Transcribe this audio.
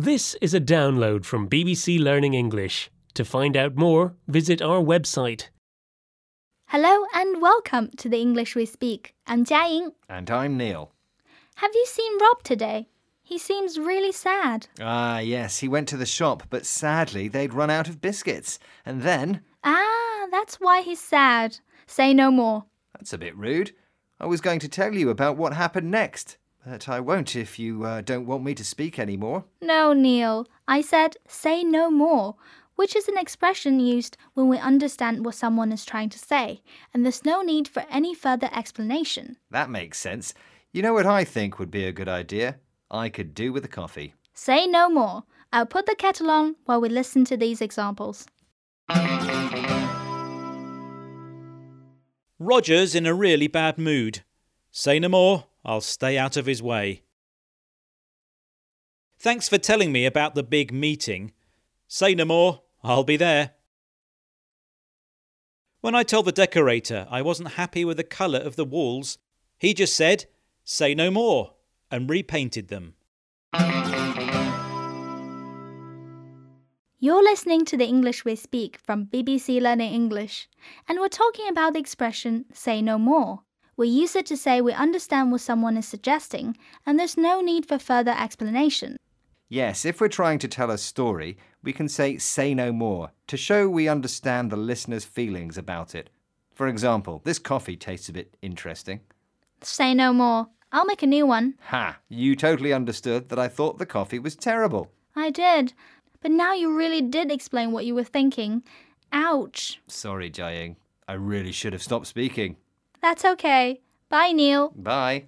This is a download from BBC Learning English. To find out more, visit our website. Hello and welcome to the English we speak. I'm Jiaying. And I'm Neil. Have you seen Rob today? He seems really sad. Ah, yes, he went to the shop, but sadly they'd run out of biscuits. And then. Ah, that's why he's sad. Say no more. That's a bit rude. I was going to tell you about what happened next, but I won't if you uh, don't want me to speak anymore. No, Neil. I said say no more, which is an expression used when we understand what someone is trying to say, and there's no need for any further explanation. That makes sense. You know what I think would be a good idea? I could do with a coffee. Say no more. I'll put the kettle on while we listen to these examples. Roger's in a really bad mood. Say no more, I'll stay out of his way. Thanks for telling me about the big meeting. Say no more, I'll be there. When I told the decorator I wasn't happy with the colour of the walls, he just said, Say no more, and repainted them. You're listening to the English we speak from BBC Learning English, and we're talking about the expression say no more. We use it to say we understand what someone is suggesting, and there's no need for further explanation. Yes, if we're trying to tell a story, we can say say no more to show we understand the listener's feelings about it. For example, this coffee tastes a bit interesting. Say no more. I'll make a new one. Ha! You totally understood that I thought the coffee was terrible. I did, but now you really did explain what you were thinking. Ouch. Sorry, Jiaying. I really should have stopped speaking. That's okay. Bye, Neil. Bye.